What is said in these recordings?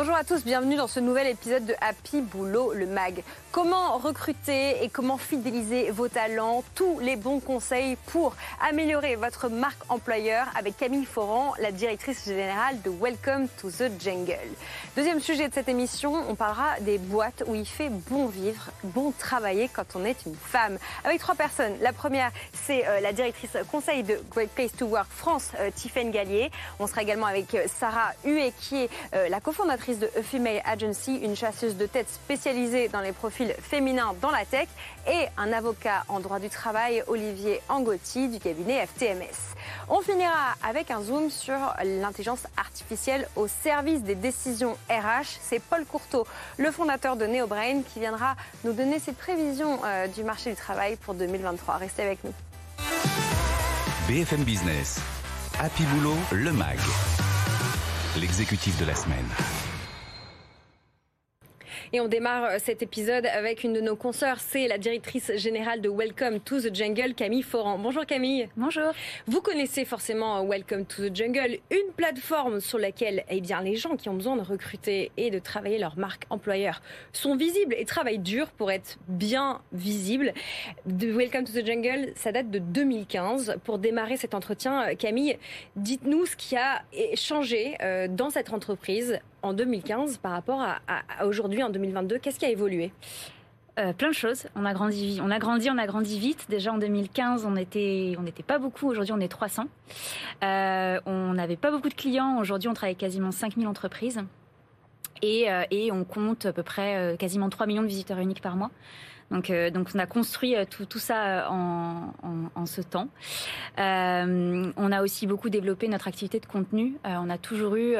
Bonjour à tous, bienvenue dans ce nouvel épisode de Happy Boulot, le MAG. Comment recruter et comment fidéliser vos talents? Tous les bons conseils pour améliorer votre marque employeur avec Camille Foran, la directrice générale de Welcome to the Jungle. Deuxième sujet de cette émission, on parlera des boîtes où il fait bon vivre, bon travailler quand on est une femme. Avec trois personnes. La première, c'est euh, la directrice conseil de Great Place to Work France, euh, Tiffaine Gallier. On sera également avec euh, Sarah Huet, qui est la cofondatrice de Female Agency, une chasseuse de tête spécialisée dans les profils féminin dans la tech et un avocat en droit du travail, Olivier Angotti du cabinet FTMS. On finira avec un zoom sur l'intelligence artificielle au service des décisions RH. C'est Paul Courteau, le fondateur de NeoBrain, qui viendra nous donner ses prévisions euh, du marché du travail pour 2023. Restez avec nous. BFM Business. Happy Boulot, le MAG. L'exécutif de la semaine. Et on démarre euh, cet épisode avec une de nos consoeurs, c'est la directrice générale de Welcome to the Jungle, Camille Foran. Bonjour Camille. Bonjour. Vous connaissez forcément Welcome to the Jungle, une plateforme sur laquelle eh bien, les gens qui ont besoin de recruter et de travailler leur marque employeur sont visibles et travaillent dur pour être bien visibles. De Welcome to the Jungle, ça date de 2015. Pour démarrer cet entretien, Camille, dites-nous ce qui a changé euh, dans cette entreprise en 2015 par rapport à, aujourd'hui en 2022 Qu'est-ce qui a évolué euh, plein de choses. On a grandi, on a grandi, on a grandi vite. Déjà en 2015, on était, on n'était pas beaucoup. Aujourd'hui, on est 300. Euh, on n'avait pas beaucoup de clients. Aujourd'hui, on travaille quasiment 5000 entreprises. Et, euh, et, on compte à peu près quasiment 3 millions de visiteurs uniques par mois. Donc, on a construit tout, ça en, ce temps. on a aussi beaucoup développé notre activité de contenu. on a toujours eu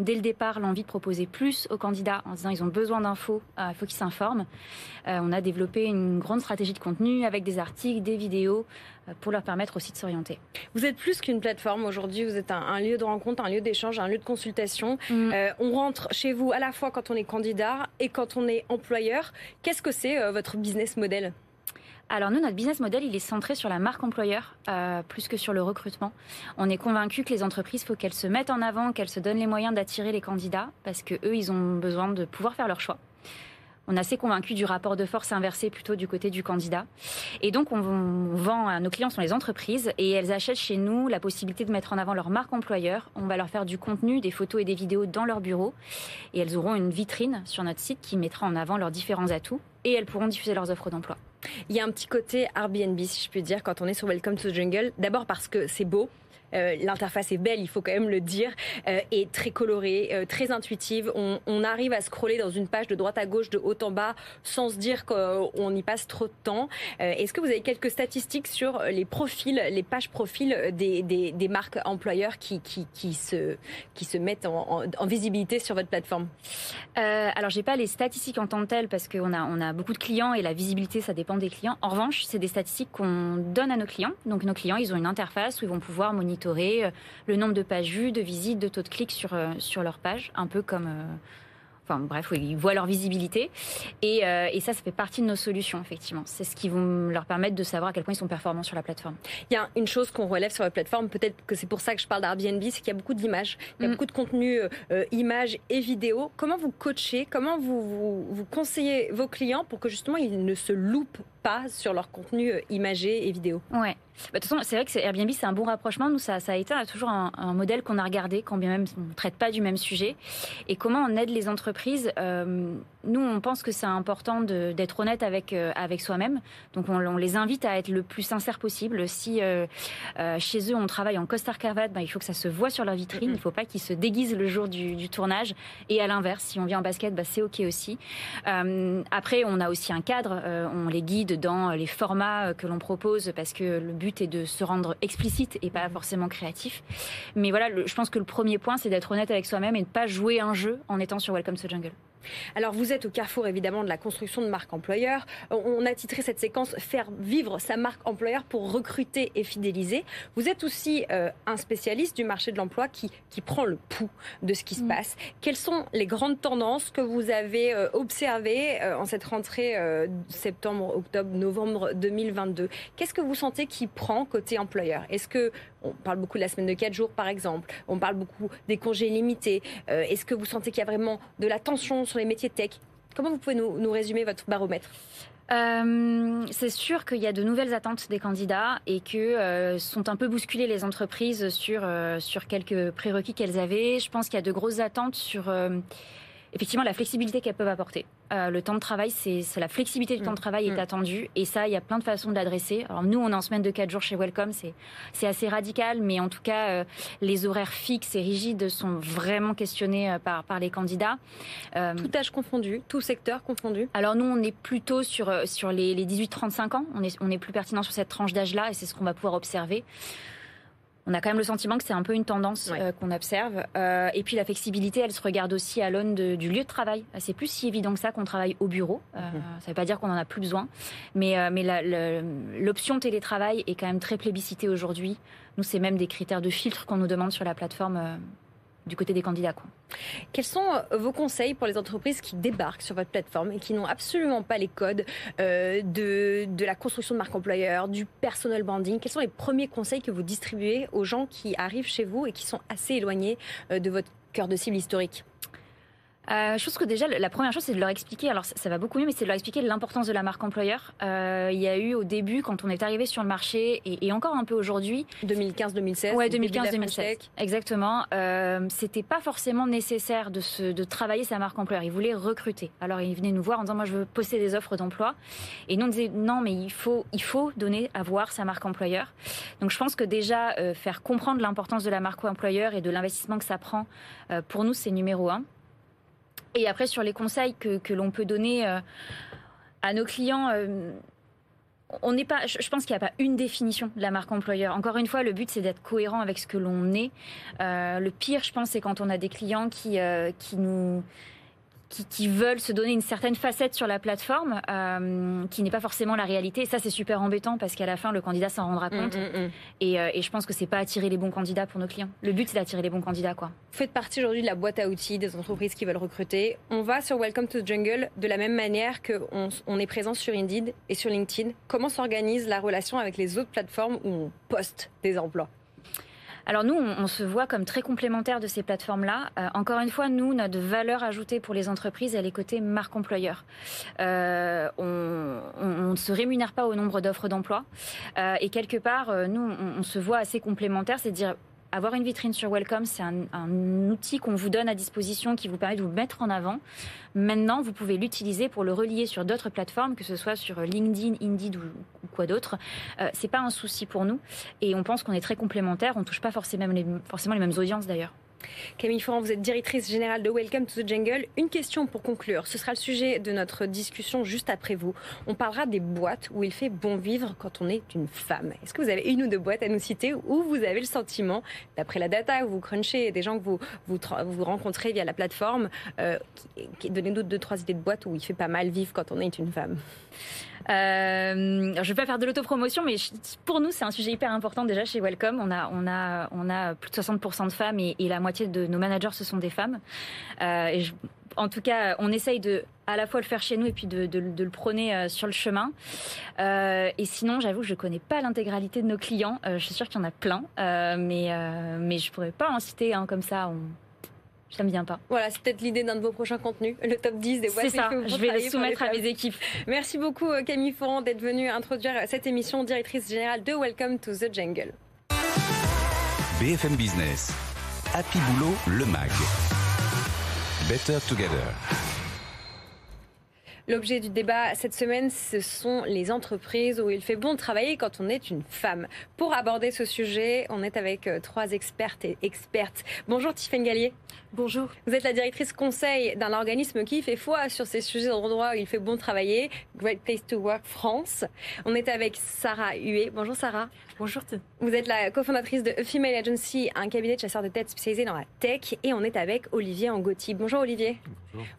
dès le départ l'envie de proposer plus aux candidats en disant ils ont besoin d'infos, euh, il faut qu'ils s'informent. Euh, on a développé une grande stratégie de contenu avec des articles, des vidéos euh, pour leur permettre aussi de s'orienter. Vous êtes plus qu'une plateforme aujourd'hui, vous êtes un, lieu de rencontre, un lieu d'échange, un lieu de consultation. Mm. on rentre chez vous à la fois quand on est candidat et quand on est employeur. Qu'est-ce que c'est votre business model? Alors nous, notre business model, il est centré sur la marque employeur euh, plus que sur le recrutement. On est convaincu que les entreprises, faut qu'elles se mettent en avant, qu'elles se donnent les moyens d'attirer les candidats, parce que eux, ils ont besoin de pouvoir faire leur choix. On est assez convaincu du rapport de force inversé plutôt du côté du candidat. Et donc, on, vend à nos clients sont les entreprises et elles achètent chez nous la possibilité de mettre en avant leur marque employeur. On va leur faire du contenu, des photos et des vidéos dans leur bureau et elles auront une vitrine sur notre site qui mettra en avant leurs différents atouts et elles pourront diffuser leurs offres d'emploi. Il y a un petit côté Airbnb, si je puis dire, quand on est sur Welcome to the Jungle. D'abord parce que c'est beau, euh, l'interface est belle, il faut quand même le dire, euh, et très colorée, euh, très intuitive. On, arrive à scroller dans une page de droite à gauche, de haut en bas, sans se dire qu'on y passe trop de temps. Est-ce que vous avez quelques statistiques sur les profils, les pages profils des, marques employeurs qui, se, mettent en, visibilité sur votre plateforme? Alors, j'ai pas les statistiques en tant que telles parce qu'on a, a beaucoup de clients et la visibilité, ça dépend des clients. En revanche, c'est des statistiques qu'on donne à nos clients. Donc, nos clients, ils ont une interface où ils vont pouvoir monitorer euh, le nombre de pages vues, de visites, de taux de clics sur, euh, sur leur page, un peu comme euh, Enfin bref, ils voient leur visibilité. Et, et, ça, ça fait partie de nos solutions, effectivement. C'est ce qui va leur permettre de savoir à quel point ils sont performants sur la plateforme. Il y a une chose qu'on relève sur la plateforme, peut-être que c'est pour ça que je parle d'Airbnb, c'est qu'il y a beaucoup d'images, il y a mm. beaucoup de contenu, images et vidéos. Comment vous coachez, comment vous, vous, vous conseillez vos clients pour que justement ils ne se loupent pas sur leur contenu imagé et vidéo Ouais. Bah, de toute façon, c'est vrai que Airbnb, c'est un bon rapprochement. Nous, ça, ça a été toujours un, modèle qu'on a regardé, quand bien même on ne traite pas du même sujet. Et comment on aide les entreprises euh, Nous, on pense que c'est important d'être honnête avec, euh, avec soi-même. Donc, on, les invite à être le plus sincère possible. Si euh, chez eux, on travaille en costard cravate, bah, il faut que ça se voit sur leur vitrine. Il ne faut pas qu'ils se déguisent le jour du, tournage. Et à l'inverse, si on vient en basket, bah, c'est OK aussi. après, on a aussi un cadre. on les guide dans les formats que l'on propose parce que le but et de se rendre explicite et pas forcément créatif. Mais voilà, je pense que le premier point, c'est d'être honnête avec soi-même et de ne pas jouer un jeu en étant sur Welcome to Jungle. Alors vous êtes au carrefour évidemment de la construction de marque employeur. On a titré cette séquence Faire vivre sa marque employeur pour recruter et fidéliser. Vous êtes aussi euh, un spécialiste du marché de l'emploi qui, qui prend le pouls de ce qui se mm. passe. Quelles sont les grandes tendances que vous avez euh, observées euh, en cette rentrée septembre, octobre, novembre 2022 Qu'est-ce que vous sentez qui prend côté employeur? Est-ce que on parle beaucoup de la semaine de 4 jours par exemple, on parle beaucoup des congés limités. Est-ce que vous sentez qu'il y a vraiment de la tension sur les métiers tech? Comment vous pouvez nous, résumer votre baromètre? Euh, c'est sûr qu'il y a de nouvelles attentes des candidats et que euh, sont un peu bousculées les entreprises euh, sur quelques prérequis qu'elles avaient. Je pense qu'il y a de grosses attentes sur effectivement la flexibilité qu'elles peuvent apporter. Euh, le temps de travail, c'est la flexibilité du temps de mm. travail est mm. attendue et ça, il y a plein de façons de l'adresser. Alors nous, on est en semaine de 4 jours chez Welcome, c'est assez radical, mais en tout cas, euh, les horaires fixes et rigides sont vraiment questionnés euh, par, par les candidats. tout âge confondu, tout secteur confondu Alors nous, on est plutôt sur, sur les, les 18-35 ans, on est, on est plus pertinent sur cette tranche d'âge-là et c'est ce qu'on va pouvoir observer on a quand même le sentiment que c'est un peu une tendance euh, qu'on observe. Euh, et puis la flexibilité, elle se regarde aussi à l'aune du lieu de travail. C'est plus si évident que ça qu'on travaille au bureau. Euh, mhm. Ça ne veut pas dire qu'on en a plus besoin, mais, mais l'option télétravail est quand même très plébiscitée aujourd'hui. Nous, c'est même des critères de filtre qu'on nous demande sur la plateforme du côté des candidats. Quels sont euh, vos conseils pour les entreprises qui débarquent sur votre plateforme et qui n'ont absolument pas les codes euh, de, de la construction de marque employeur, du personal branding? Quels sont les premiers conseils que vous distribuez aux gens qui arrivent chez vous et qui sont assez éloignés euh, de votre cœur de cible historique? Euh, je pense que déjà, la première chose, c'est de leur expliquer, alors ça, va beaucoup mieux, mais c'est de leur expliquer l'importance de la marque employeur. Euh, il y a eu au début, quand on est arrivé sur le marché, et, encore un peu aujourd'hui. 2015-2016 Ouais, 2015-2016. Exactement. Euh, C'était pas forcément nécessaire de, se, de travailler sa marque employeur. Ils voulaient recruter. Alors ils venaient nous voir en disant, moi je veux poster des offres d'emploi. Et nous on disait, non, mais il faut, il faut donner à voir sa marque employeur. Donc je pense que déjà, euh, faire comprendre l'importance de la marque employeur et de l'investissement que ça prend, euh, pour nous, c'est numéro un. Et après, sur les conseils que, que l'on peut donner euh, à nos clients, euh, on n'est pas, je pense qu'il n'y a pas une définition de la marque employeur. Encore une fois, le but c'est d'être cohérent avec ce que l'on est. Euh, le pire, je pense, c'est quand on a des clients qui, qui nous qui, veulent se donner une certaine facette sur la plateforme, euh, qui n'est pas forcément la réalité. Et ça, c'est super embêtant parce qu'à la fin, le candidat s'en rendra mm, compte. Mm, mm. Euh, et, je pense que c'est pas attirer les bons candidats pour nos clients. Le but, c'est d'attirer les bons candidats, quoi. Vous faites partie aujourd'hui de la boîte à outils des entreprises qui veulent recruter. On va sur Welcome to the Jungle de la même manière qu'on on est présent sur Indeed et sur LinkedIn. Comment s'organise la relation avec les autres plateformes où on poste des emplois? Alors nous, on, se voit comme très complémentaires de ces plateformes-là. Euh, encore une fois, nous, notre valeur ajoutée pour les entreprises, elle est côté marque employeur. Euh, on ne se rémunère pas au nombre d'offres d'emploi. Euh, et quelque part, nous, on, se voit assez complémentaires, c'est à dire avoir une vitrine sur Welcome, c'est un, outil qu'on vous donne à disposition qui vous permet de vous mettre en avant. Maintenant, vous pouvez l'utiliser pour le relier sur d'autres plateformes, que ce soit sur LinkedIn, Indeed ou, quoi d'autre. Euh, c'est pas un souci pour nous et on pense qu'on est très complémentaires. On touche pas forcément forcément les mêmes audiences d'ailleurs. Camille Foran, vous êtes directrice générale de Welcome to the Jungle. Une question pour conclure. Ce sera le sujet de notre discussion juste après vous. On parlera des boîtes où il fait bon vivre quand on est une femme. Est-ce que vous avez une ou deux boîtes à nous citer où vous avez le sentiment, d'après la data, où vous crunchez des gens que vous, rencontrez via la plateforme, euh, donnez-nous deux, trois idées de boîtes où il fait pas mal vivre quand on est une femme? Euh, je vais pas faire de l'autopromotion, mais pour nous, c'est un sujet hyper important déjà chez Welcome. On a, plus de 60% de femmes et, la moitié de nos managers, ce sont des femmes. Euh, en tout cas, on essaye de à la fois le faire chez nous et puis de, le prôner euh, sur le chemin. Et sinon, j'avoue je connais pas l'intégralité de nos clients. je suis sûre qu'il y en a plein, mais mais je pourrais pas en citer un comme ça. Ça me vient pas. Voilà, c'est peut-être l'idée d'un de vos prochains contenus, le top 10 des boîtes. C'est ça, je vais les soumettre à mes équipes. Merci beaucoup euh, Camille Fourant d'être venue introduire cette émission, directrice générale de Welcome to the Jungle. BFM Business, Happy Boulot, le MAG. Better Together. L'objet du débat cette semaine, ce sont les entreprises où il fait bon de travailler quand on est une femme. Pour aborder ce sujet, on est avec euh, trois expertes et expertes. Bonjour Tiffaine Gallier. Bonjour. Vous êtes la directrice conseil d'un organisme qui fait foi sur ces sujets d'endroit où il fait bon de travailler, Great Place to Work France. On est avec Sarah Huet. Bonjour Sarah. Bonjour. Vous êtes la cofondatrice de Female Agency, un cabinet de chasseurs de tête spécialisé dans la tech. Et on est avec Olivier Angotti. Bonjour Olivier.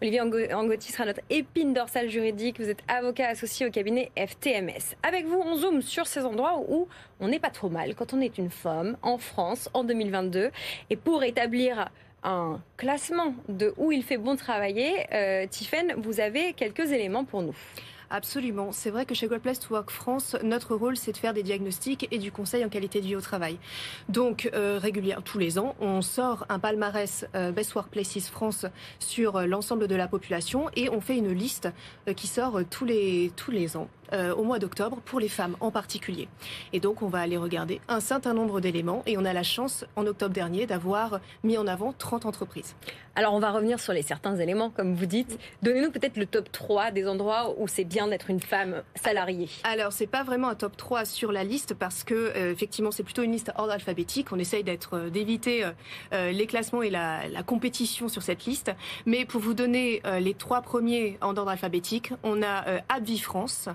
Olivier Angotti sera notre épine dorsale juridique. Vous êtes avocat associé au cabinet FTMS. Avec vous, on zoome sur ces endroits où on n'est pas trop mal quand on est une femme en France en 2022. Et pour établir un classement de où il fait bon travailler, euh, Tiffen, vous avez quelques éléments pour nous. Absolument. C'est vrai que chez Gold Place to Work France, notre rôle, c'est de faire des diagnostics et du conseil en qualité de vie au travail. Donc, euh, régulièrement, tous les ans, on sort un palmarès euh, Best Workplaces France sur euh, l'ensemble de la population et on fait une liste euh, qui sort tous les, tous les ans. Au mois d'octobre pour les femmes en particulier. Et donc on va aller regarder un certain nombre d'éléments et on a la chance en octobre dernier d'avoir mis en avant 30 entreprises. Alors on va revenir sur les certains éléments comme vous dites. Donnez-nous peut-être le top 3 des endroits où c'est bien d'être une femme salariée. Alors, c'est pas vraiment un top 3 sur la liste parce que, euh, effectivement, c'est plutôt une liste ordre alphabétique. On essaye d'être, euh, d'éviter euh, les classements et la, la, compétition sur cette liste. Mais pour vous donner les trois premiers en ordre alphabétique, on a Abvi France,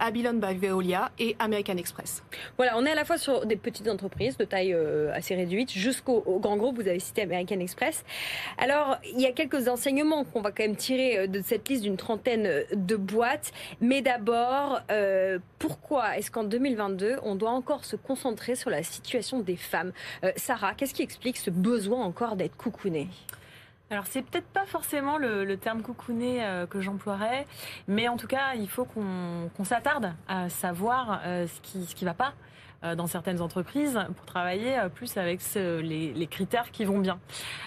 Abilon by Veolia et American Express. Voilà, on est à la fois sur des petites entreprises de taille assez réduite jusqu'au grand groupe. Vous avez cité American Express. Alors, il y a quelques enseignements qu'on va quand même tirer de cette liste d'une trentaine de boîtes. Mais d'abord, euh, pourquoi est-ce qu'en 2022, on doit encore se concentrer sur la situation des femmes? Euh, Sarah, qu'est-ce qui explique ce besoin encore d'être coucounée? Alors c'est peut-être pas forcément le, terme coucouné euh, que j'emploierais, mais en tout cas il faut qu'on s'attarde à savoir ce qui ce va pas dans certaines entreprises pour travailler plus avec les, critères qui vont bien.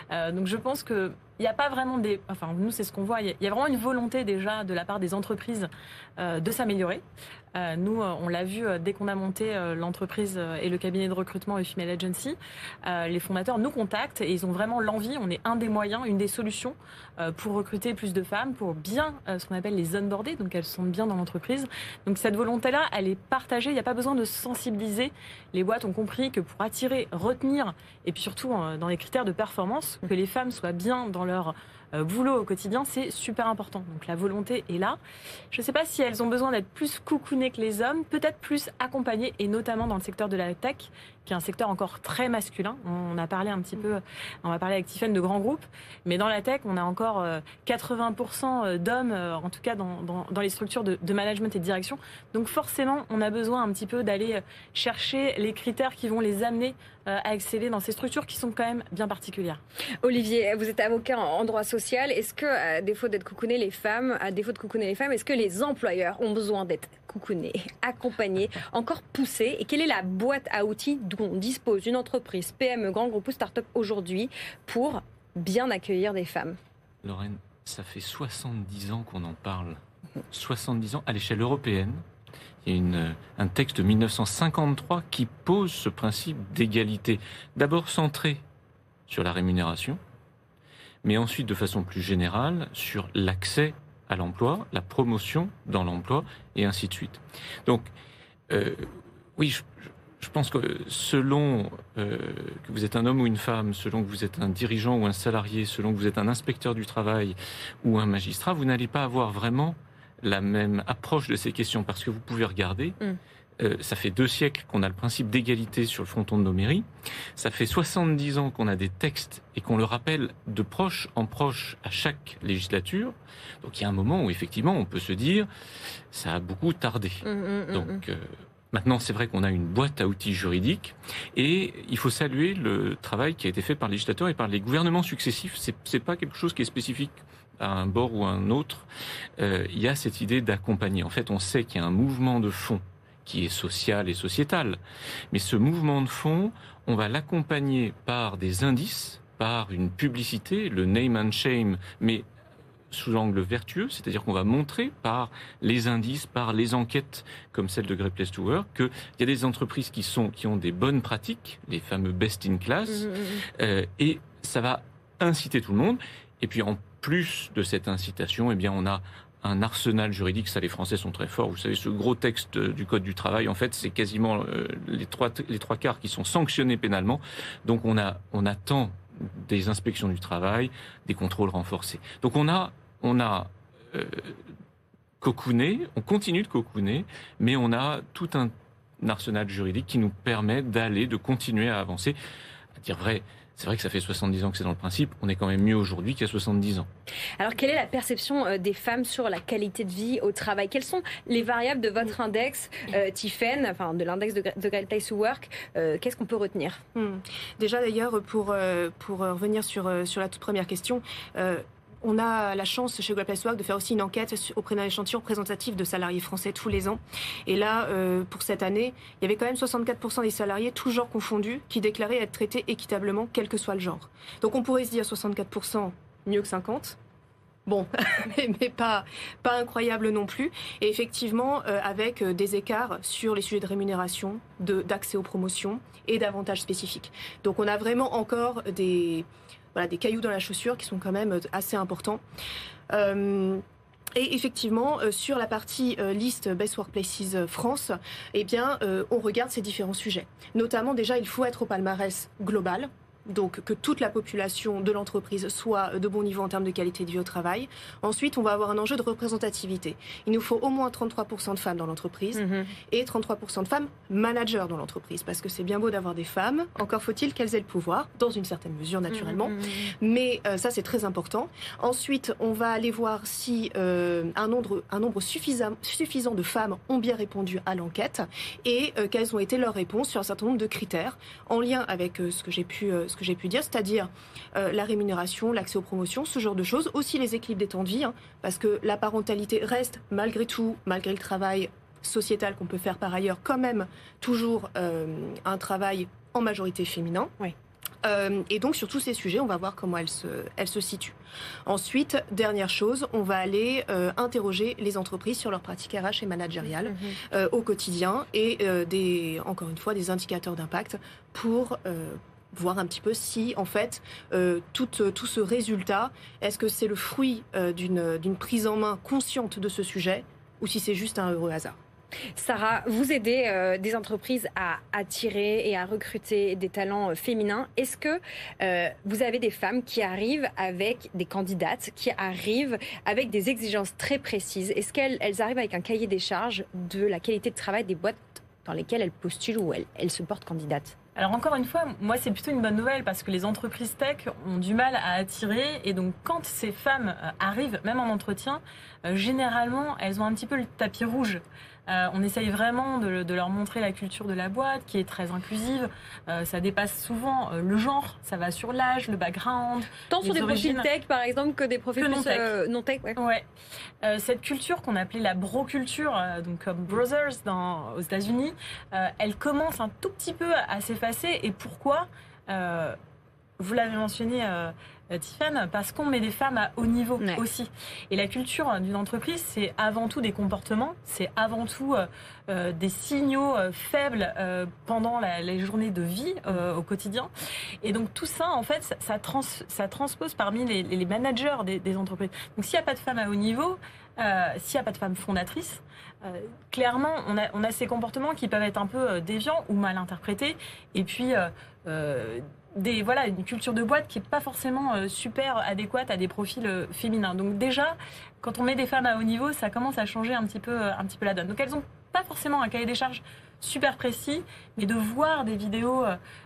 donc je pense que il n'y a pas vraiment des. Enfin, nous, c'est ce qu'on voit. Il y a vraiment une volonté déjà de la part des entreprises euh, de s'améliorer. Euh, nous, euh, on l'a vu dès qu'on a monté l'entreprise et le cabinet de recrutement Female Agency. les fondateurs nous contactent et ils ont vraiment l'envie. On est un des moyens, une des solutions pour recruter plus de femmes, pour bien ce qu'on appelle les onboarder, donc elles sont bien dans l'entreprise. Donc cette volonté-là, elle est partagée. Il n'y a pas besoin de sensibiliser. Les boîtes ont compris que pour attirer, retenir et puis surtout dans les critères de performance, que les femmes soient bien dans leur euh, boulot au quotidien, c'est super important. Donc la volonté est là. Je ne sais pas si elles ont besoin d'être plus coucounées que les hommes, peut-être plus accompagnées, et notamment dans le secteur de la tech, qui est un secteur encore très masculin. On a parlé un petit peu, on va parler avec Tiffany de grands groupes, mais dans la tech, on a encore 80% euh, d'hommes, euh, en tout cas dans, dans, les structures de, de, management et de direction. Donc forcément, on a besoin un petit peu d'aller chercher les critères qui vont les amener à exceller dans ces structures qui sont quand même bien particulières. Olivier, vous êtes avocat en droit social est-ce que, à défaut d'être coucouné les femmes, à défaut de coucouner les femmes, est-ce que les employeurs ont besoin d'être coucounés, accompagnés, encore poussés? Et quelle est la boîte à outils dont dispose une entreprise, PME, grand groupe ou start-up aujourd'hui pour bien accueillir des femmes Lorraine, ça fait 70 ans qu'on en parle. 70 ans à l'échelle européenne. Il y a un texte de 1953 qui pose ce principe d'égalité. D'abord centré sur la rémunération, mais ensuite de façon plus générale sur l'accès à l'emploi, la promotion dans l'emploi, et ainsi de suite. Donc, euh, oui, je, pense que selon euh, que vous êtes un homme ou une femme, selon que vous êtes un dirigeant ou un salarié, selon que vous êtes un inspecteur du travail ou un magistrat, vous n'allez pas avoir vraiment la même approche de ces questions, parce que vous pouvez regarder. Mm. Euh, ça fait deux siècles qu'on a le principe d'égalité sur le fronton de nos mairies. Ça fait 70 ans qu'on a des textes et qu'on le rappelle de proche en proche à chaque législature. Donc il y a un moment où effectivement on peut se dire ça a beaucoup tardé. Mmh, mmh, Donc euh, Maintenant, c'est vrai qu'on a une boîte à outils juridiques et il faut saluer le travail qui a été fait par les législateurs et par les gouvernements successifs. C'est, c'est pas quelque chose qui est spécifique à un bord ou à un autre. Euh, il y a cette idée d'accompagner. En fait, on sait qu'il y a un mouvement de fond qui est social et sociétal. Mais ce mouvement de fond, on va l'accompagner par des indices, par une publicité, le name and shame, mais sous l'angle vertueux, c'est-à-dire qu'on va montrer par les indices, par les enquêtes comme celle de Great Place to Work, qu'il y a des entreprises qui sont qui ont des bonnes pratiques, les fameux best in class, mmh, mmh, mmh. Euh, et ça va inciter tout le monde. Et puis en plus de cette incitation, eh bien on a un arsenal juridique. Ça, les Français sont très forts. Vous savez, ce gros texte du Code du travail, en fait, c'est quasiment euh, les, trois, les trois quarts qui sont sanctionnés pénalement. Donc, on, a, on attend des inspections du travail, des contrôles renforcés. Donc, on a, on a euh, cocooné, on continue de cocooner, mais on a tout un arsenal juridique qui nous permet d'aller, de continuer à avancer. À dire vrai, c'est vrai que ça fait 70 ans que c'est dans le principe. On est quand même mieux aujourd'hui qu'il y a 70 ans. Alors, quelle est la perception euh, des femmes sur la qualité de vie au travail? Quelles sont les variables de votre index, euh, Tiffen, enfin de l'index de, de Great Place to Work euh, Qu'est-ce qu'on peut retenir? Hmm. Déjà d'ailleurs, pour, euh, pour revenir sur, sur la toute première question, euh, on a la chance chez Great Place Work de faire aussi une enquête auprès d'un échantillon représentatif de salariés français tous les ans. Et là, euh, pour cette année, il y avait quand même 64% des salariés, tous genres confondus, qui déclaraient être traités équitablement, quel que soit le genre. Donc on pourrait se dire 64% mieux que 50. Bon, mais, pas, pas incroyable non plus. Et effectivement, euh, avec euh, des écarts sur les sujets de rémunération, d'accès aux promotions et d'avantages spécifiques. Donc on a vraiment encore des, voilà, des cailloux dans la chaussure qui sont quand même euh, assez importants. Euh, et effectivement, euh, sur la partie euh, liste Best Workplaces France, eh bien, on regarde ces différents sujets. Notamment, déjà, il faut être au palmarès global. Donc, que toute la population de l'entreprise soit de bon niveau en termes de qualité de vie au travail. Ensuite, on va avoir un enjeu de représentativité. Il nous faut au moins 33% de femmes dans l'entreprise et 33% de femmes managers dans l'entreprise. Parce que c'est bien beau d'avoir des femmes, encore faut-il qu'elles aient le pouvoir, dans une certaine mesure naturellement. Mais euh, ça, c'est très important. Ensuite, on va aller voir si euh, un nombre, un nombre suffisant, suffisant de femmes ont bien répondu à l'enquête et euh, quelles ont été leurs réponses sur un certain nombre de critères en lien avec ce que j'ai pu, ce que j'ai pu dire, c'est-à-dire euh, la rémunération, l'accès aux promotions, ce genre de choses. Aussi les équilibres des temps de vie, hein, parce que la parentalité reste malgré tout, malgré le travail sociétal qu'on peut faire par ailleurs, quand même toujours euh, un travail en majorité féminin. Oui. Euh, et donc sur tous ces sujets, on va voir comment elle se, elle se situe. Ensuite, dernière chose, on va aller euh, interroger les entreprises sur leurs pratiques RH et managériales Mhm. euh, au quotidien et des, encore une fois des indicateurs d'impact pour voir un petit peu si en fait euh, tout, tout ce résultat, est-ce que c'est le fruit euh, d'une prise en main consciente de ce sujet ou si c'est juste un heureux hasard. Sarah, vous aidez euh, des entreprises à attirer et à recruter des talents euh, féminins. Est-ce que euh, vous avez des femmes qui arrivent avec des candidates, qui arrivent avec des exigences très précises? Est-ce qu'elles elles arrivent avec un cahier des charges de la qualité de travail des boîtes dans lesquelles elles postulent ou elles, elles se portent candidates? Alors encore une fois, moi c'est plutôt une bonne nouvelle parce que les entreprises tech ont du mal à attirer et donc quand ces femmes euh, arrivent, même en entretien, euh, généralement elles ont un petit peu le tapis rouge. Euh, on essaye vraiment de, de leur montrer la culture de la boîte qui est très inclusive. Euh, ça dépasse souvent euh, le genre, ça va sur l'âge, le background. Tant sur des origines. profils tech, par exemple, que des profils Que ouais. Ouais. Euh, cette culture qu'on appelait la bro-culture, donc comme Brothers dans, aux États-Unis, elle commence un tout petit peu à s'effacer. Et pourquoi? Vous l'avez mentionné, euh, euh, Tiffany, parce qu'on met des femmes à haut niveau Ouais. aussi. Et la culture d'une entreprise, c'est avant tout des comportements, c'est avant tout euh, euh, des signaux euh, faibles euh, pendant la, les journées de vie euh, au quotidien. Et donc tout ça, en fait, ça, ça, trans- ça transpose parmi les, les managers des, des entreprises. Donc s'il n'y a pas de femmes à haut niveau, euh, s'il n'y a pas de femmes fondatrices, euh, clairement, on a, on a ces comportements qui peuvent être un peu euh, déviants ou mal interprétés. Et puis, euh, euh, des, voilà, une culture de boîte qui n'est pas forcément euh, super adéquate à des profils euh, féminins. Donc déjà, quand on met des femmes à haut niveau, ça commence à changer un petit peu, euh, un petit peu la donne. Donc elles n'ont pas forcément un cahier des charges super précis, mais de voir des vidéos,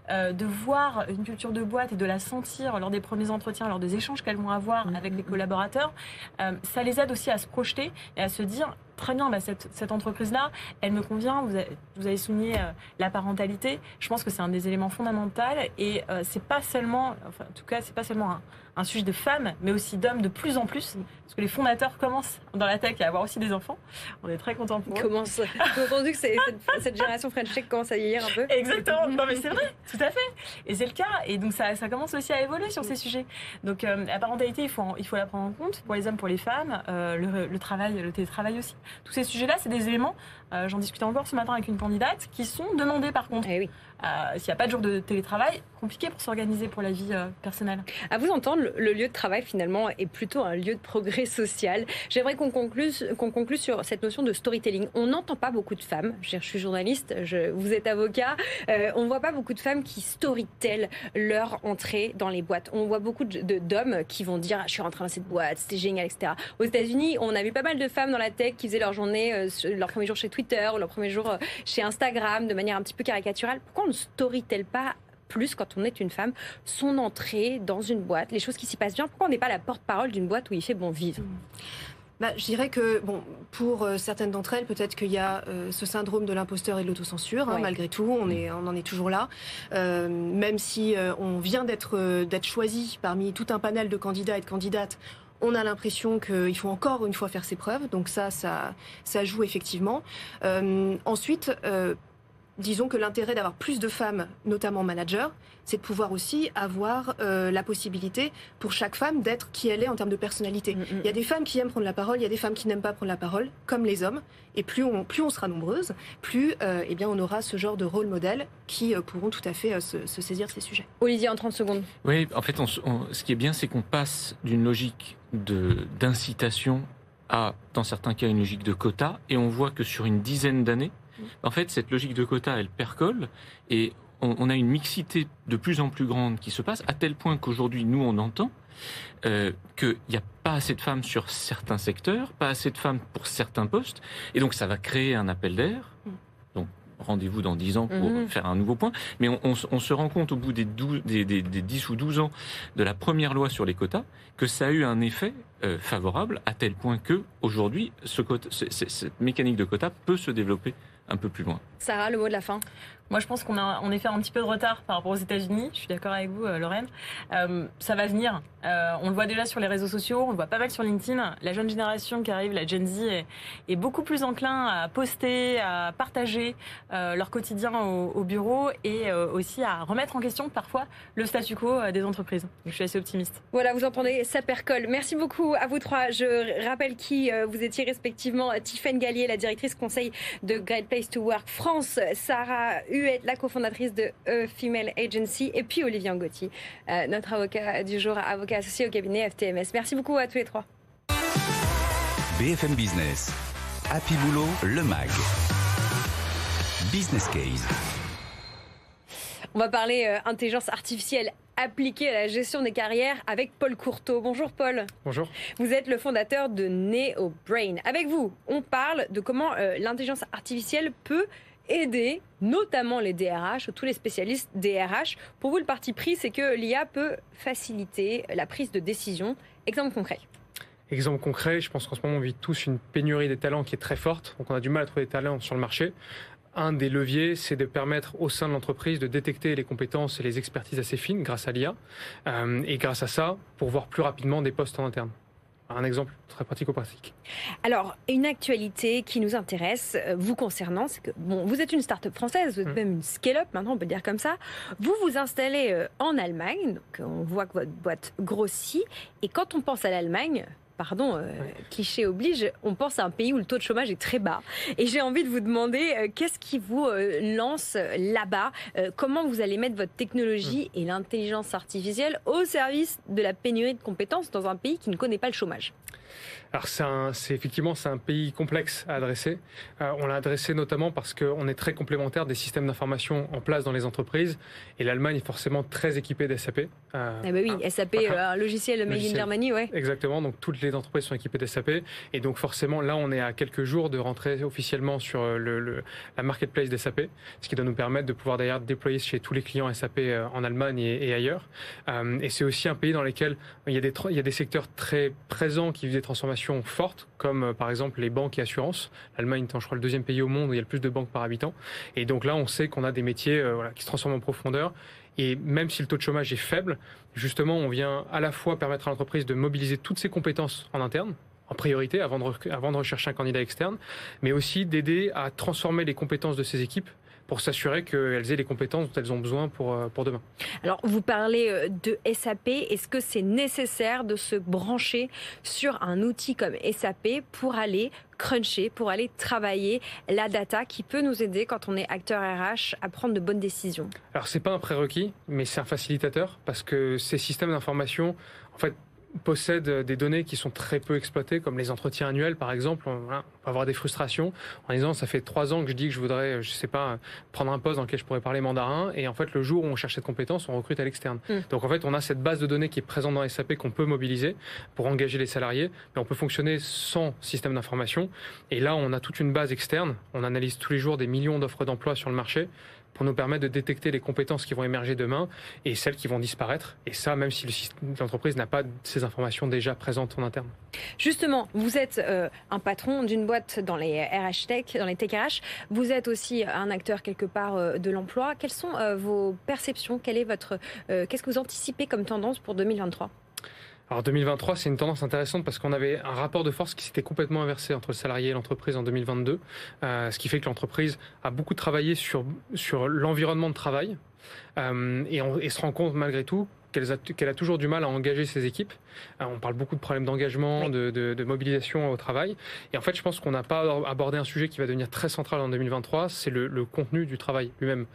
euh, de voir une culture de boîte et de la sentir lors des premiers entretiens, lors des échanges qu'elles vont avoir avec les collaborateurs, euh, ça les aide aussi à se projeter et à se dire très bien, bah, cette, entreprise-là, elle me convient. Vous avez, vous avez souligné euh, la parentalité. Je pense que c'est un des éléments fondamentaux et euh, c'est pas seulement, enfin, en tout cas, c'est pas seulement un, un sujet de femmes, mais aussi d'hommes de plus en plus, parce que les fondateurs commencent dans la tech à avoir aussi des enfants. On est très contents pour eux. Commence. Entendu que cette, cette génération French Tech commence à vieillir un peu. Exactement. Non, mais c'est vrai, tout à fait. Et c'est le cas. Et donc, ça, ça commence aussi à évoluer sur ces sujets. Donc, euh, la parentalité, il faut, il faut la prendre en compte pour les hommes, pour les femmes, euh, le, le travail, le télétravail aussi. Tous ces sujets-là, c'est des éléments, euh, j'en discutais encore ce matin avec une candidate, qui sont demandés par contre. Eh oui. Euh, S'il n'y a pas de jour de télétravail, compliqué pour s'organiser pour la vie euh, personnelle. À vous entendre, le, lieu de travail finalement est plutôt un lieu de progrès social. J'aimerais qu'on conclue, qu'on conclue sur cette notion de storytelling. On n'entend pas beaucoup de femmes. Je, suis journaliste, je, vous êtes avocat. On ne voit pas beaucoup de femmes qui storytellent leur entrée dans les boîtes. On voit beaucoup d'hommes qui vont dire je suis rentré dans cette boîte, c'était génial, etc. Aux États-Unis, on a vu pas mal de femmes dans la tech qui faisaient leur journée, leur premier jour chez Twitter ou leur premier jour euh, chez Instagram de manière un petit peu caricaturale. Pourquoi on ne storytelle pas plus quand on est une femme son entrée dans une boîte, les choses qui s'y passent bien? Pourquoi on n'est pas la porte-parole d'une boîte où il fait bon vivre? Bah, je dirais que bon, pour euh, certaines d'entre elles, peut-être qu'il y a euh, ce syndrome de l'imposteur et de l'autocensure. Hein, malgré tout, on, est, on en est toujours là. Euh, même si on vient d'être d'être choisi parmi tout un panel de candidats et de candidates, on a l'impression qu'il faut encore une fois faire ses preuves. Donc ça, ça, ça joue effectivement. ensuite, disons que l'intérêt d'avoir plus de femmes, notamment managers, c'est de pouvoir aussi avoir euh, la possibilité pour chaque femme d'être qui elle est en termes de personnalité. Mm, mm. Il y a des femmes qui aiment prendre la parole, il y a des femmes qui n'aiment pas prendre la parole, comme les hommes. Et plus on, plus on sera nombreuses, plus euh, eh bien, on aura ce genre de rôle modèle qui euh, pourront tout à fait se, saisir de ces sujets. Olivier, en 30 secondes. Oui, en fait, ce qui est bien, c'est qu'on passe d'une logique d'incitation à, dans certains cas, une logique de quota. Et on voit que sur une dizaine d'années. En fait, cette logique de quota, elle percole. Et on, a une mixité de plus en plus grande qui se passe, à tel point qu'aujourd'hui, nous, on entend euh, qu'il n'y a pas assez de femmes sur certains secteurs, pas assez de femmes pour certains postes, et donc ça va créer un appel d'air. Donc rendez-vous dans 10 ans pour mhm. faire un nouveau point. Mais on, se rend compte au bout des, 10 ou 12 ans de la première loi sur les quotas que ça a eu un effet euh, favorable à tel point que aujourd'hui, ce cette mécanique de quotas peut se développer un peu plus loin. Sarah, le mot de la fin? Moi, je pense qu'on a en effet un petit peu de retard par rapport aux États-Unis. Je suis d'accord avec vous, euh, Lorraine. Euh, ça va venir. Euh, on le voit déjà sur les réseaux sociaux, on le voit pas mal sur LinkedIn. La jeune génération qui arrive, la Gen Z, est, beaucoup plus enclin à poster, à partager leur quotidien au, bureau et aussi à remettre en question parfois le statu quo des entreprises. je suis assez optimiste. Voilà, vous entendez, ça percole. Merci beaucoup à vous trois. Je rappelle qui vous étiez respectivement Tiffaine Gallier, la directrice conseil de Great Place to Work France, Sarah la cofondatrice de e Female Agency, et puis Olivier Angotti, euh, notre avocat du jour, avocat associé au cabinet FTMS. Merci beaucoup à tous les trois. BFM Business, Happy Boulot, le MAG. Business Case. On va parler euh, intelligence artificielle appliquée à la gestion des carrières avec Paul Courteau. Bonjour Paul. Bonjour. Vous êtes le fondateur de NeoBrain. Avec vous, on parle de comment euh, l'intelligence artificielle peut aider notamment les DRH, tous les spécialistes DRH. Pour vous, le parti pris, c'est que l'IA peut faciliter la prise de décision. Exemple concret. Exemple concret, je pense qu'en ce moment, on vit tous une pénurie des talents qui est très forte. Donc, on a du mal à trouver des talents sur le marché. Un des leviers, c'est de permettre au sein de l'entreprise de détecter les compétences et les expertises assez fines grâce à l'IA. Euh, et grâce à ça, pour voir plus rapidement des postes en interne un exemple très pratico-pratique. Alors, une actualité qui nous intéresse, euh, vous concernant, c'est que bon, vous êtes une start-up française, vous êtes mmh. même une scale-up, maintenant on peut dire comme ça. Vous vous installez euh, en Allemagne, donc on voit que votre boîte grossit, et quand on pense à l'Allemagne, pardon, euh, cliché oblige, on pense à un pays où le taux de chômage est très bas. Et j'ai envie de vous demander, euh, qu'est-ce qui vous euh, lance là-bas Comment vous allez mettre votre technologie et l'intelligence artificielle au service de la pénurie de compétences dans un pays qui ne connaît pas le chômage? Alors c'est effectivement c'est un pays complexe à adresser. on l'a adressé notamment parce qu'on est très complémentaire des systèmes d'information en place dans les entreprises et l'Allemagne est forcément très équipée d'SAP. ah bah oui, SAP, un logiciel made in Germany, ouais. Exactement, donc toutes les entreprises sont équipées d'SAP. Et donc forcément, là, on est à quelques jours de rentrer officiellement sur euh, le, la marketplace d'SAP, ce qui doit nous permettre de pouvoir d'ailleurs déployer chez tous les clients SAP euh, en Allemagne et, ailleurs. Euh, et c'est aussi un pays dans lequel il y, a des, il y a des secteurs très présents qui vivent des transformations fortes, comme par exemple les banques et assurances. L'Allemagne étant, je crois, le deuxième pays au monde où il y a le plus de banques par habitant. Et donc là, on sait qu'on a des métiers voilà, qui se transforment en profondeur et même si le taux de chômage est faible, justement, on vient à la fois permettre à l'entreprise de mobiliser toutes ses compétences en interne, en priorité, avant de rechercher un candidat externe, mais aussi d'aider à transformer les compétences de ses équipes pour s'assurer qu'elles aient les compétences dont elles ont besoin pour, euh, pour demain. Alors, vous parlez euh, de SAP. Est-ce que c'est nécessaire de se brancher sur un outil comme SAP pour aller cruncher, pour aller travailler la data qui peut nous aider quand on est acteur RH à prendre de bonnes décisions? Alors, c'est pas un prérequis, mais c'est un facilitateur parce que ces systèmes d'information, en fait, possèdent des données qui sont très peu exploitées, comme les entretiens annuels, par exemple. On, peut avoir des frustrations en disant ça fait trois ans que je dis que je voudrais, je sais pas, prendre un poste dans lequel je pourrais parler mandarin, et en fait le jour où on cherche cette compétence, on recrute à l'externe. Hmm. Donc en fait, on a cette base de données qui est présente dans SAP qu'on peut mobiliser pour engager les salariés, mais on peut fonctionner sans système d'information. Et là, on a toute une base externe. On analyse tous les jours des millions d'offres d'emploi sur le marché pour nous permettre de détecter les compétences qui vont émerger demain et celles qui vont disparaître. Et ça, même si l'entreprise n'a pas ces informations déjà présentes en interne. Justement, vous êtes euh, un patron d'une boîte dans les RH Tech, dans les Tech. Vous êtes aussi un acteur quelque part euh, de l'emploi. Quelles sont euh, vos perceptions? Quelle est votre, Qu'est-ce que vous anticipez comme tendance pour 2023 alors 2023, c'est une tendance intéressante parce qu'on avait un rapport de force qui s'était complètement inversé entre le salarié et l'entreprise en 2022, euh, ce qui fait que l'entreprise a beaucoup travaillé sur, sur l'environnement de travail euh, et, on, et, se rend compte malgré tout qu'elle a, toujours du mal à engager ses équipes. Euh, on parle beaucoup de problèmes d'engagement, de, de, de, mobilisation au travail. Et en fait, je pense qu'on n'a pas abordé un sujet qui va devenir très central en 2023, c'est le, le contenu du travail lui-même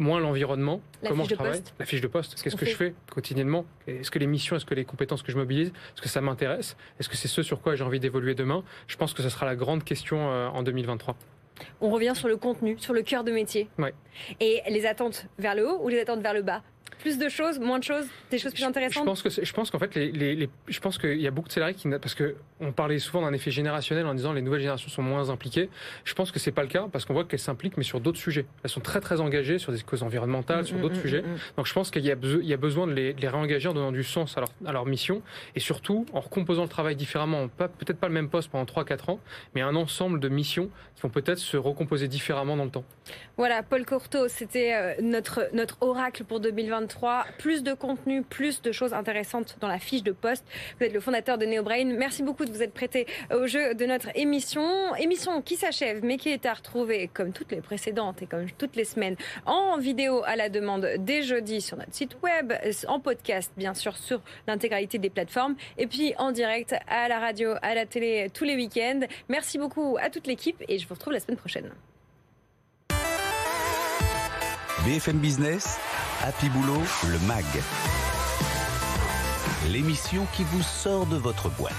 moins l'environnement, comment je travaille, la fiche de poste, qu'est-ce que je fais quotidiennement, est-ce que les missions, est-ce que les compétences que je mobilise, est-ce que ça m'intéresse, est-ce que c'est ce sur quoi j'ai envie d'évoluer demain Je pense que ce sera la grande question euh, en 2023. On revient sur le contenu, sur le cœur de métier. Ouais. Et les attentes vers le haut ou les attentes vers le bas? Plus de choses, moins de choses, des choses plus intéressantes Je pense que je pense qu'en fait les, les, je pense qu'il y a beaucoup de salariés qui parce que on parlait souvent d'un effet générationnel en disant les nouvelles générations sont moins impliquées. Je pense que c'est pas le cas parce qu'on voit qu'elles s'impliquent mais sur d'autres sujets. Elles sont très très engagées sur des causes environnementales, sur mm, d'autres mm, sujets. Mm, Donc je pense qu'il y a il y a besoin de les, les, réengager en donnant du sens à leur, à leur mission et surtout en recomposant le travail différemment, pas peut-être pas le même poste pendant 3 4 ans, mais un ensemble de missions qui vont peut-être se recomposer différemment dans le temps. Voilà, Paul Courteau, c'était euh, notre notre oracle pour 2023. Plus de contenu, plus de choses intéressantes dans la fiche de poste. Vous êtes le fondateur de NeoBrain. Merci beaucoup de vous être prêté au jeu de notre émission. Émission qui s'achève, mais qui est à retrouver, comme toutes les précédentes et comme toutes les semaines, en vidéo à la demande dès jeudi sur notre site web, en podcast, bien sûr, sur l'intégralité des plateformes, et puis en direct à la radio, à la télé tous les week-ends. Merci beaucoup à toute l'équipe et je vous retrouve la semaine prochaine. BFM Business, Happy Boulot, le MAG. L'émission qui vous sort de votre boîte.